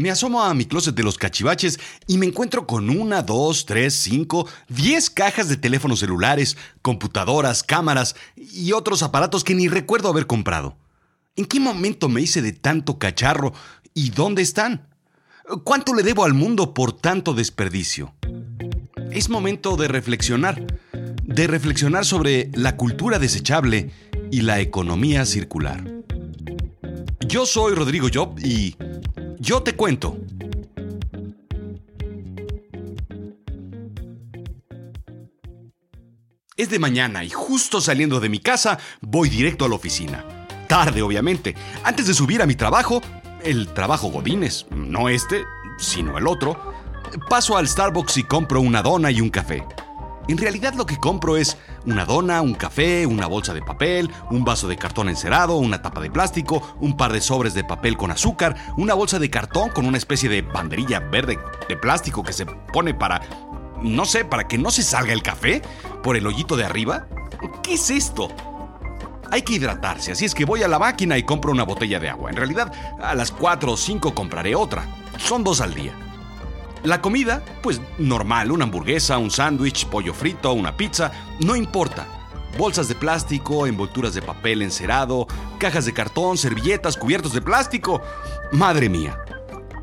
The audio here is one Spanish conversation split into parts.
Me asomo a mi closet de los cachivaches y me encuentro con una, dos, tres, cinco, diez cajas de teléfonos celulares, computadoras, cámaras y otros aparatos que ni recuerdo haber comprado. ¿En qué momento me hice de tanto cacharro y dónde están? ¿Cuánto le debo al mundo por tanto desperdicio? Es momento de reflexionar, de reflexionar sobre la cultura desechable y la economía circular. Yo soy Rodrigo Job y yo te cuento. Es de mañana y justo saliendo de mi casa voy directo a la oficina. Tarde, obviamente. Antes de subir a mi trabajo, el trabajo Godines, no este, sino el otro, paso al Starbucks y compro una dona y un café. En realidad lo que compro es una dona, un café, una bolsa de papel, un vaso de cartón encerado, una tapa de plástico, un par de sobres de papel con azúcar, una bolsa de cartón con una especie de banderilla verde de plástico que se pone para, no sé, para que no se salga el café por el hoyito de arriba. ¿Qué es esto? Hay que hidratarse, así es que voy a la máquina y compro una botella de agua. En realidad, a las 4 o 5 compraré otra. Son dos al día. La comida, pues normal, una hamburguesa, un sándwich, pollo frito, una pizza, no importa. Bolsas de plástico, envolturas de papel encerado, cajas de cartón, servilletas, cubiertos de plástico. Madre mía.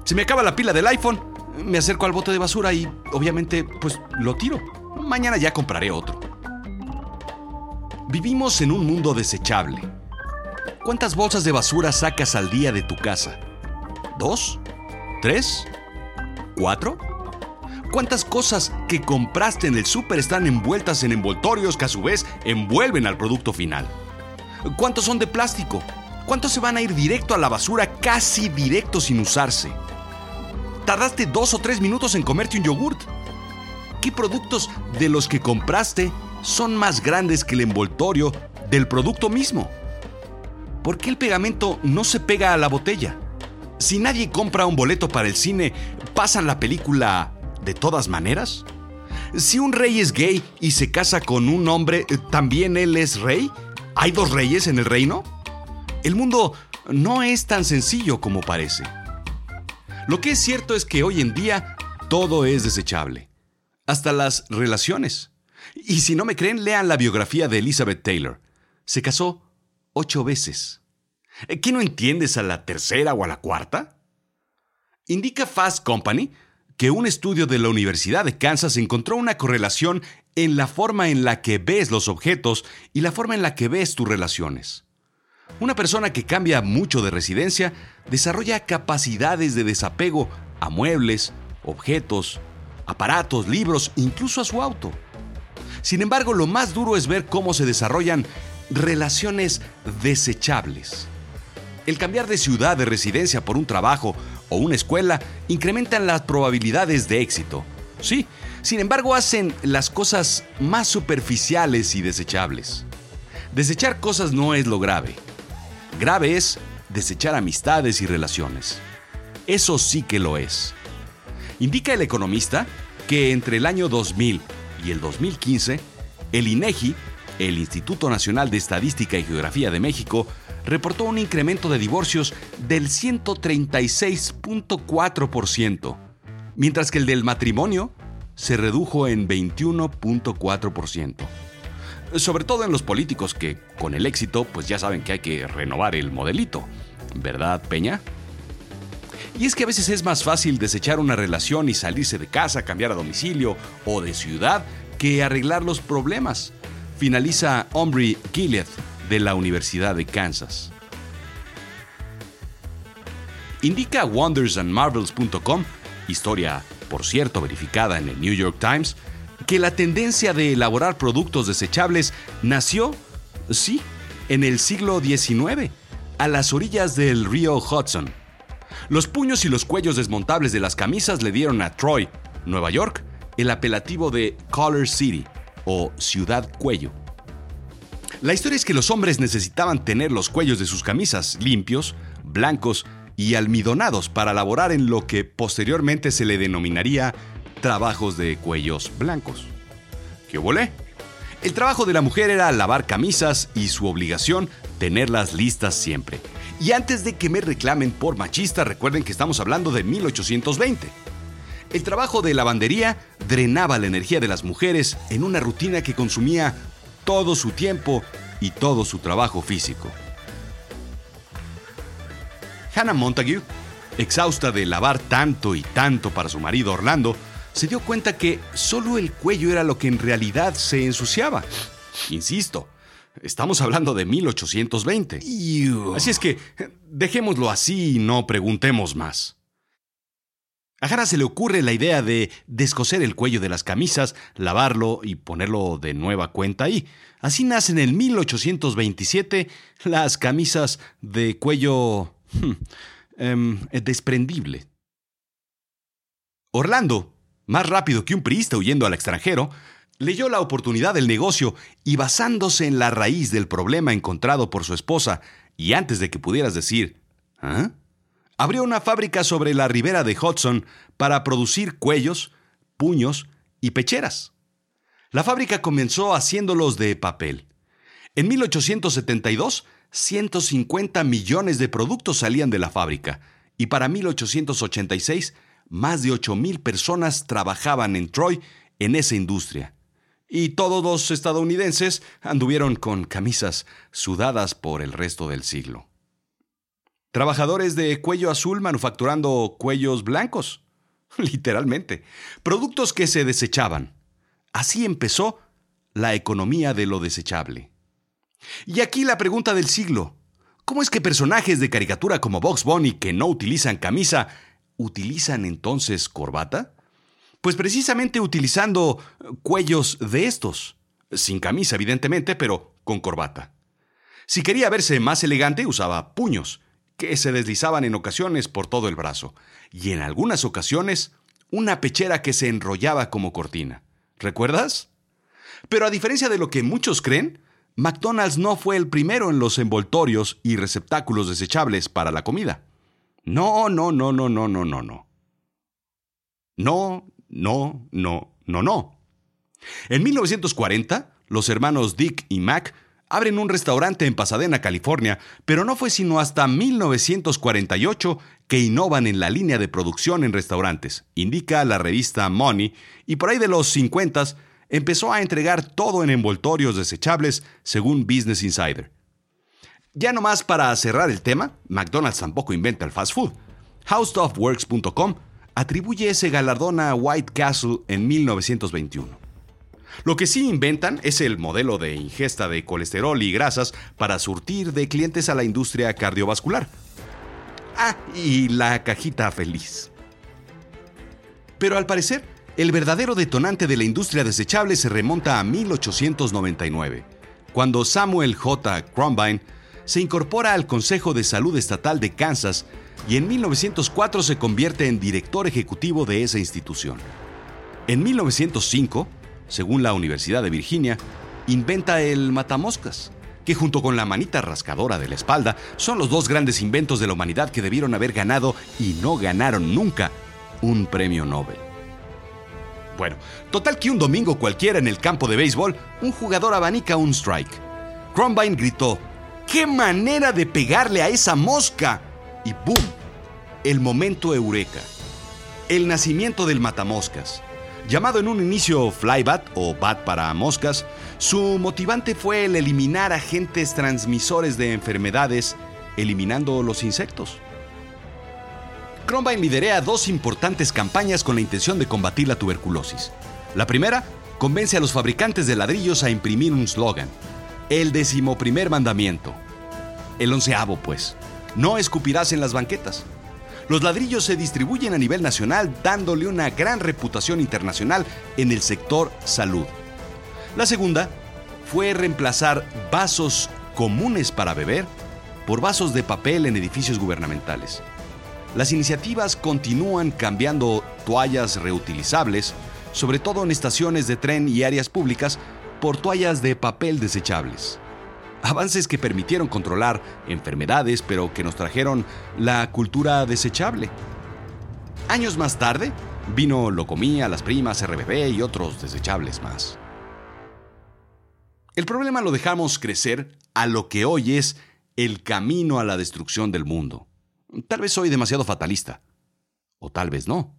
Se me acaba la pila del iPhone, me acerco al bote de basura y obviamente pues lo tiro. Mañana ya compraré otro. Vivimos en un mundo desechable. ¿Cuántas bolsas de basura sacas al día de tu casa? ¿Dos? ¿Tres? ¿Cuántas cosas que compraste en el súper están envueltas en envoltorios que a su vez envuelven al producto final? ¿Cuántos son de plástico? ¿Cuántos se van a ir directo a la basura casi directo sin usarse? ¿Tardaste dos o tres minutos en comerte un yogurt? ¿Qué productos de los que compraste son más grandes que el envoltorio del producto mismo? ¿Por qué el pegamento no se pega a la botella? Si nadie compra un boleto para el cine, ¿pasan la película de todas maneras? Si un rey es gay y se casa con un hombre, ¿también él es rey? ¿Hay dos reyes en el reino? El mundo no es tan sencillo como parece. Lo que es cierto es que hoy en día todo es desechable, hasta las relaciones. Y si no me creen, lean la biografía de Elizabeth Taylor. Se casó ocho veces. Eh, ¿Qué no entiendes a la tercera o a la cuarta? Indica Fast Company que un estudio de la Universidad de Kansas encontró una correlación en la forma en la que ves los objetos y la forma en la que ves tus relaciones. Una persona que cambia mucho de residencia desarrolla capacidades de desapego a muebles, objetos, aparatos, libros, incluso a su auto. Sin embargo, lo más duro es ver cómo se desarrollan relaciones desechables. El cambiar de ciudad de residencia por un trabajo o una escuela incrementan las probabilidades de éxito. Sí, sin embargo hacen las cosas más superficiales y desechables. Desechar cosas no es lo grave. Grave es desechar amistades y relaciones. Eso sí que lo es. Indica el economista que entre el año 2000 y el 2015, el INEGI, el Instituto Nacional de Estadística y Geografía de México, reportó un incremento de divorcios del 136.4%, mientras que el del matrimonio se redujo en 21.4%. Sobre todo en los políticos que, con el éxito, pues ya saben que hay que renovar el modelito. ¿Verdad, Peña? Y es que a veces es más fácil desechar una relación y salirse de casa, cambiar a domicilio o de ciudad que arreglar los problemas. Finaliza Omri Gilead de la Universidad de Kansas. Indica wondersandmarvels.com, historia por cierto verificada en el New York Times, que la tendencia de elaborar productos desechables nació, sí, en el siglo XIX, a las orillas del río Hudson. Los puños y los cuellos desmontables de las camisas le dieron a Troy, Nueva York, el apelativo de Color City o Ciudad Cuello. La historia es que los hombres necesitaban tener los cuellos de sus camisas limpios, blancos y almidonados para laborar en lo que posteriormente se le denominaría trabajos de cuellos blancos. ¿Qué volé? El trabajo de la mujer era lavar camisas y su obligación tenerlas listas siempre. Y antes de que me reclamen por machista, recuerden que estamos hablando de 1820. El trabajo de lavandería drenaba la energía de las mujeres en una rutina que consumía todo su tiempo y todo su trabajo físico. Hannah Montague, exhausta de lavar tanto y tanto para su marido Orlando, se dio cuenta que solo el cuello era lo que en realidad se ensuciaba. Insisto, estamos hablando de 1820. Así es que dejémoslo así y no preguntemos más. A Hannah se le ocurre la idea de descoser el cuello de las camisas, lavarlo y ponerlo de nueva cuenta ahí. Así nacen en 1827 las camisas de cuello hmm, em, desprendible. Orlando, más rápido que un priista huyendo al extranjero, leyó la oportunidad del negocio y basándose en la raíz del problema encontrado por su esposa, y antes de que pudieras decir, ¿ah? Abrió una fábrica sobre la ribera de Hudson para producir cuellos, puños y pecheras. La fábrica comenzó haciéndolos de papel. En 1872, 150 millones de productos salían de la fábrica y para 1886, más de 8.000 personas trabajaban en Troy en esa industria. Y todos los estadounidenses anduvieron con camisas sudadas por el resto del siglo. Trabajadores de cuello azul manufacturando cuellos blancos. Literalmente. Productos que se desechaban. Así empezó la economía de lo desechable. Y aquí la pregunta del siglo. ¿Cómo es que personajes de caricatura como Box Bunny que no utilizan camisa, utilizan entonces corbata? Pues precisamente utilizando cuellos de estos. Sin camisa, evidentemente, pero con corbata. Si quería verse más elegante, usaba puños que se deslizaban en ocasiones por todo el brazo, y en algunas ocasiones una pechera que se enrollaba como cortina. ¿Recuerdas? Pero a diferencia de lo que muchos creen, McDonald's no fue el primero en los envoltorios y receptáculos desechables para la comida. No, no, no, no, no, no, no, no. No, no, no, no. En 1940, los hermanos Dick y Mac abren un restaurante en Pasadena, California, pero no fue sino hasta 1948 que innovan en la línea de producción en restaurantes, indica la revista Money, y por ahí de los 50 empezó a entregar todo en envoltorios desechables, según Business Insider. Ya nomás para cerrar el tema, McDonald's tampoco inventa el fast food. HowStuffWorks.com atribuye ese galardón a White Castle en 1921. Lo que sí inventan es el modelo de ingesta de colesterol y grasas para surtir de clientes a la industria cardiovascular. Ah, y la cajita feliz. Pero al parecer, el verdadero detonante de la industria desechable se remonta a 1899, cuando Samuel J. Crombine se incorpora al Consejo de Salud Estatal de Kansas y en 1904 se convierte en director ejecutivo de esa institución. En 1905, según la Universidad de Virginia, inventa el matamoscas, que junto con la manita rascadora de la espalda son los dos grandes inventos de la humanidad que debieron haber ganado y no ganaron nunca un premio Nobel. Bueno, total que un domingo cualquiera en el campo de béisbol, un jugador abanica un strike. Crombine gritó, ¡Qué manera de pegarle a esa mosca! Y ¡boom! El momento eureka. El nacimiento del matamoscas. Llamado en un inicio Flybat o Bat para moscas, su motivante fue el eliminar agentes transmisores de enfermedades, eliminando los insectos. Crombine liderea dos importantes campañas con la intención de combatir la tuberculosis. La primera, convence a los fabricantes de ladrillos a imprimir un slogan, el decimoprimer mandamiento. El onceavo, pues, no escupirás en las banquetas. Los ladrillos se distribuyen a nivel nacional dándole una gran reputación internacional en el sector salud. La segunda fue reemplazar vasos comunes para beber por vasos de papel en edificios gubernamentales. Las iniciativas continúan cambiando toallas reutilizables, sobre todo en estaciones de tren y áreas públicas, por toallas de papel desechables avances que permitieron controlar enfermedades, pero que nos trajeron la cultura desechable. Años más tarde, vino Locomía, Las Primas, RBB y otros desechables más. El problema lo dejamos crecer a lo que hoy es el camino a la destrucción del mundo. Tal vez soy demasiado fatalista. O tal vez no.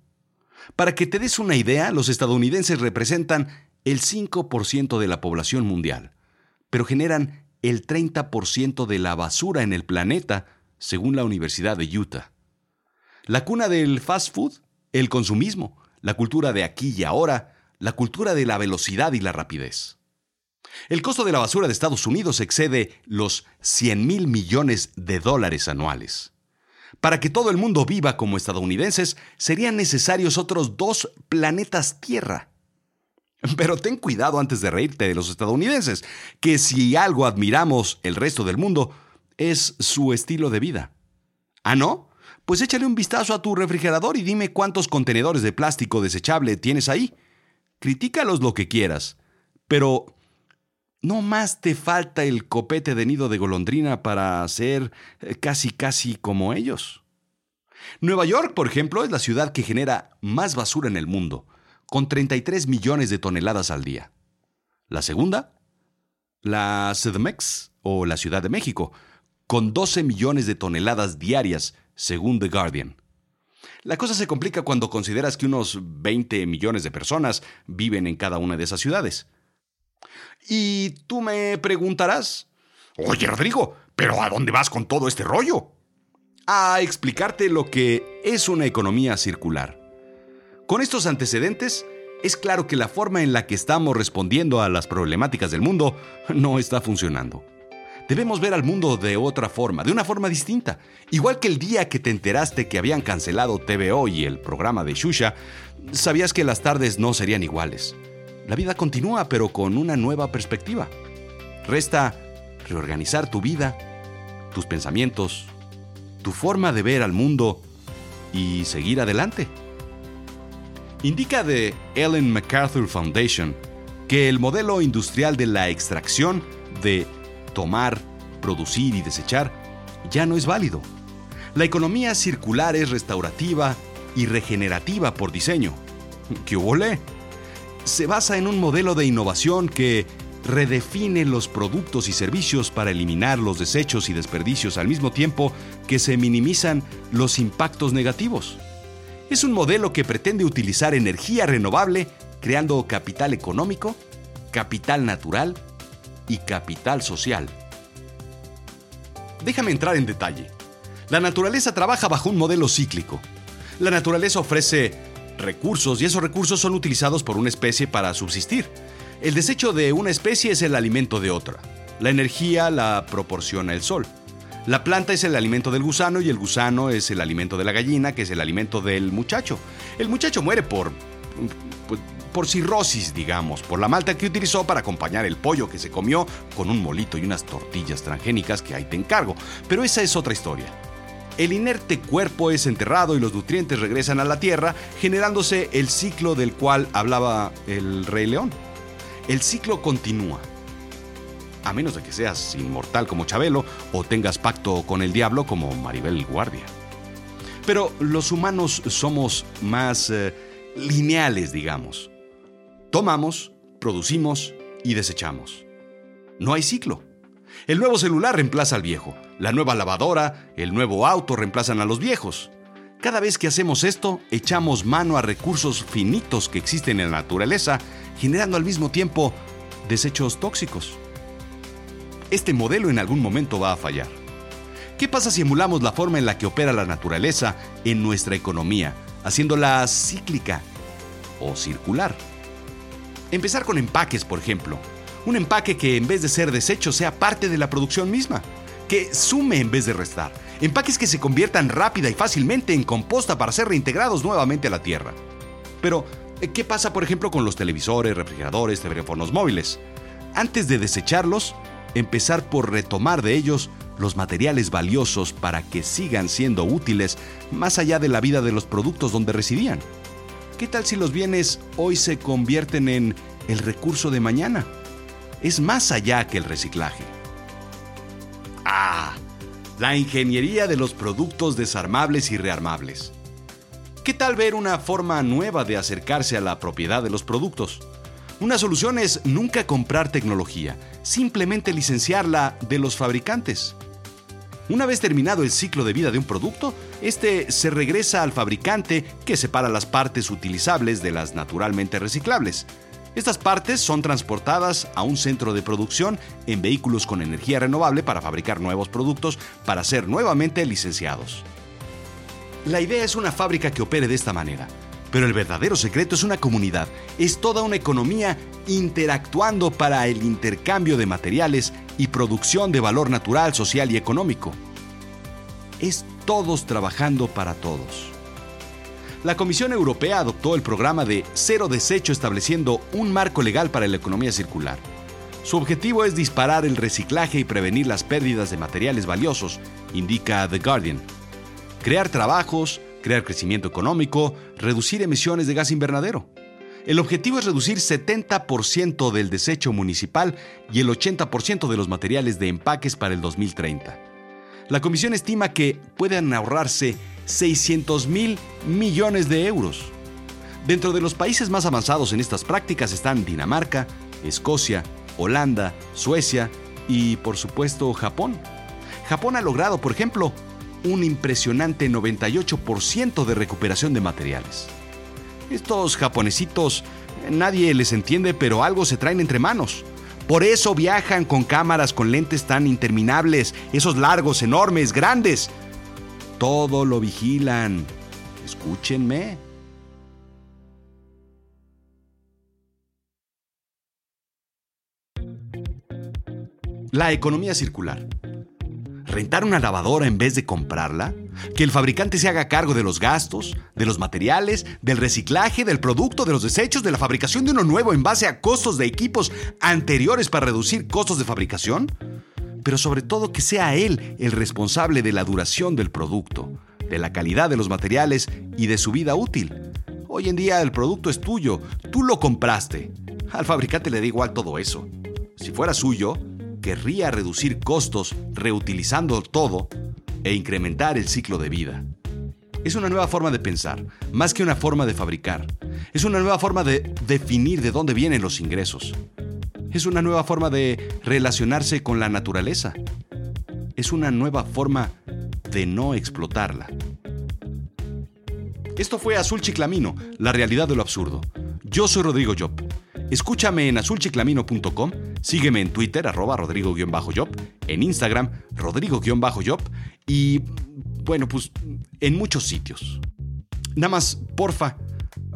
Para que te des una idea, los estadounidenses representan el 5% de la población mundial, pero generan el 30% de la basura en el planeta, según la Universidad de Utah. La cuna del fast food, el consumismo, la cultura de aquí y ahora, la cultura de la velocidad y la rapidez. El costo de la basura de Estados Unidos excede los 100 mil millones de dólares anuales. Para que todo el mundo viva como estadounidenses, serían necesarios otros dos planetas Tierra. Pero ten cuidado antes de reírte de los estadounidenses, que si algo admiramos el resto del mundo, es su estilo de vida. ¿Ah, no? Pues échale un vistazo a tu refrigerador y dime cuántos contenedores de plástico desechable tienes ahí. Critícalos lo que quieras, pero ¿no más te falta el copete de nido de golondrina para ser eh, casi casi como ellos? Nueva York, por ejemplo, es la ciudad que genera más basura en el mundo, con 33 millones de toneladas al día. La segunda, la CDMX o la Ciudad de México, con 12 millones de toneladas diarias, según The Guardian. La cosa se complica cuando consideras que unos 20 millones de personas viven en cada una de esas ciudades. Y tú me preguntarás, Oye Rodrigo, ¿pero a dónde vas con todo este rollo? A explicarte lo que es una economía circular. Con estos antecedentes, es claro que la forma en la que estamos respondiendo a las problemáticas del mundo no está funcionando. Debemos ver al mundo de otra forma, de una forma distinta. Igual que el día que te enteraste que habían cancelado TVO y el programa de Shusha, sabías que las tardes no serían iguales. La vida continúa, pero con una nueva perspectiva. Resta reorganizar tu vida, tus pensamientos, tu forma de ver al mundo y seguir adelante. Indica de Ellen MacArthur Foundation que el modelo industrial de la extracción de tomar, producir y desechar ya no es válido. La economía circular es restaurativa y regenerativa por diseño. ¿Qué huele? Se basa en un modelo de innovación que redefine los productos y servicios para eliminar los desechos y desperdicios al mismo tiempo que se minimizan los impactos negativos. Es un modelo que pretende utilizar energía renovable creando capital económico, capital natural y capital social. Déjame entrar en detalle. La naturaleza trabaja bajo un modelo cíclico. La naturaleza ofrece recursos y esos recursos son utilizados por una especie para subsistir. El desecho de una especie es el alimento de otra. La energía la proporciona el sol. La planta es el alimento del gusano y el gusano es el alimento de la gallina, que es el alimento del muchacho. El muchacho muere por pues, por cirrosis, digamos, por la malta que utilizó para acompañar el pollo que se comió con un molito y unas tortillas transgénicas que ahí te encargo. Pero esa es otra historia. El inerte cuerpo es enterrado y los nutrientes regresan a la tierra, generándose el ciclo del cual hablaba el rey león. El ciclo continúa. A menos de que seas inmortal como Chabelo o tengas pacto con el diablo como Maribel Guardia. Pero los humanos somos más eh, lineales, digamos. Tomamos, producimos y desechamos. No hay ciclo. El nuevo celular reemplaza al viejo. La nueva lavadora, el nuevo auto reemplazan a los viejos. Cada vez que hacemos esto, echamos mano a recursos finitos que existen en la naturaleza, generando al mismo tiempo desechos tóxicos. Este modelo en algún momento va a fallar. ¿Qué pasa si emulamos la forma en la que opera la naturaleza en nuestra economía, haciéndola cíclica o circular? Empezar con empaques, por ejemplo. Un empaque que en vez de ser desecho sea parte de la producción misma. Que sume en vez de restar. Empaques que se conviertan rápida y fácilmente en composta para ser reintegrados nuevamente a la tierra. Pero, ¿qué pasa por ejemplo con los televisores, refrigeradores, teléfonos móviles? Antes de desecharlos, empezar por retomar de ellos los materiales valiosos para que sigan siendo útiles más allá de la vida de los productos donde residían. ¿Qué tal si los bienes hoy se convierten en el recurso de mañana? Es más allá que el reciclaje. Ah, la ingeniería de los productos desarmables y rearmables. ¿Qué tal ver una forma nueva de acercarse a la propiedad de los productos? Una solución es nunca comprar tecnología, simplemente licenciarla de los fabricantes. Una vez terminado el ciclo de vida de un producto, este se regresa al fabricante que separa las partes utilizables de las naturalmente reciclables. Estas partes son transportadas a un centro de producción en vehículos con energía renovable para fabricar nuevos productos para ser nuevamente licenciados. La idea es una fábrica que opere de esta manera, pero el verdadero secreto es una comunidad, es toda una economía interactuando para el intercambio de materiales y producción de valor natural, social y económico. Es todos trabajando para todos. La Comisión Europea adoptó el programa de cero desecho estableciendo un marco legal para la economía circular. Su objetivo es disparar el reciclaje y prevenir las pérdidas de materiales valiosos, indica The Guardian. Crear trabajos, crear crecimiento económico, reducir emisiones de gas invernadero. El objetivo es reducir 70% del desecho municipal y el 80% de los materiales de empaques para el 2030. La comisión estima que pueden ahorrarse 600 mil millones de euros. Dentro de los países más avanzados en estas prácticas están Dinamarca, Escocia, Holanda, Suecia y, por supuesto, Japón. Japón ha logrado, por ejemplo, un impresionante 98% de recuperación de materiales. Estos japonesitos, nadie les entiende, pero algo se traen entre manos. Por eso viajan con cámaras con lentes tan interminables, esos largos, enormes, grandes. Todo lo vigilan. Escúchenme. La economía circular rentar una lavadora en vez de comprarla, que el fabricante se haga cargo de los gastos, de los materiales, del reciclaje, del producto, de los desechos, de la fabricación de uno nuevo en base a costos de equipos anteriores para reducir costos de fabricación, pero sobre todo que sea él el responsable de la duración del producto, de la calidad de los materiales y de su vida útil. Hoy en día el producto es tuyo, tú lo compraste. Al fabricante le da igual todo eso. Si fuera suyo, querría reducir costos reutilizando todo e incrementar el ciclo de vida. Es una nueva forma de pensar, más que una forma de fabricar. Es una nueva forma de definir de dónde vienen los ingresos. Es una nueva forma de relacionarse con la naturaleza. Es una nueva forma de no explotarla. Esto fue Azul Chiclamino, la realidad de lo absurdo. Yo soy Rodrigo Job. Escúchame en azulchiclamino.com, sígueme en Twitter, arroba rodrigo-job, en Instagram, rodrigo-job, y bueno, pues en muchos sitios. Nada más, porfa,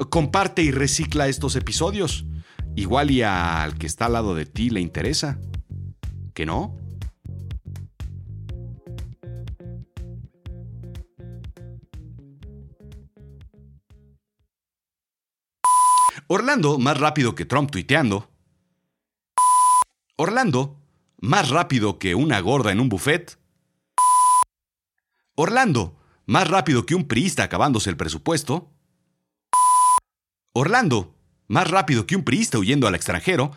comparte y recicla estos episodios. Igual y al que está al lado de ti le interesa. ¿Que no? Orlando, más rápido que Trump tuiteando. Orlando, más rápido que una gorda en un buffet. Orlando, más rápido que un priista acabándose el presupuesto. Orlando, más rápido que un priista huyendo al extranjero.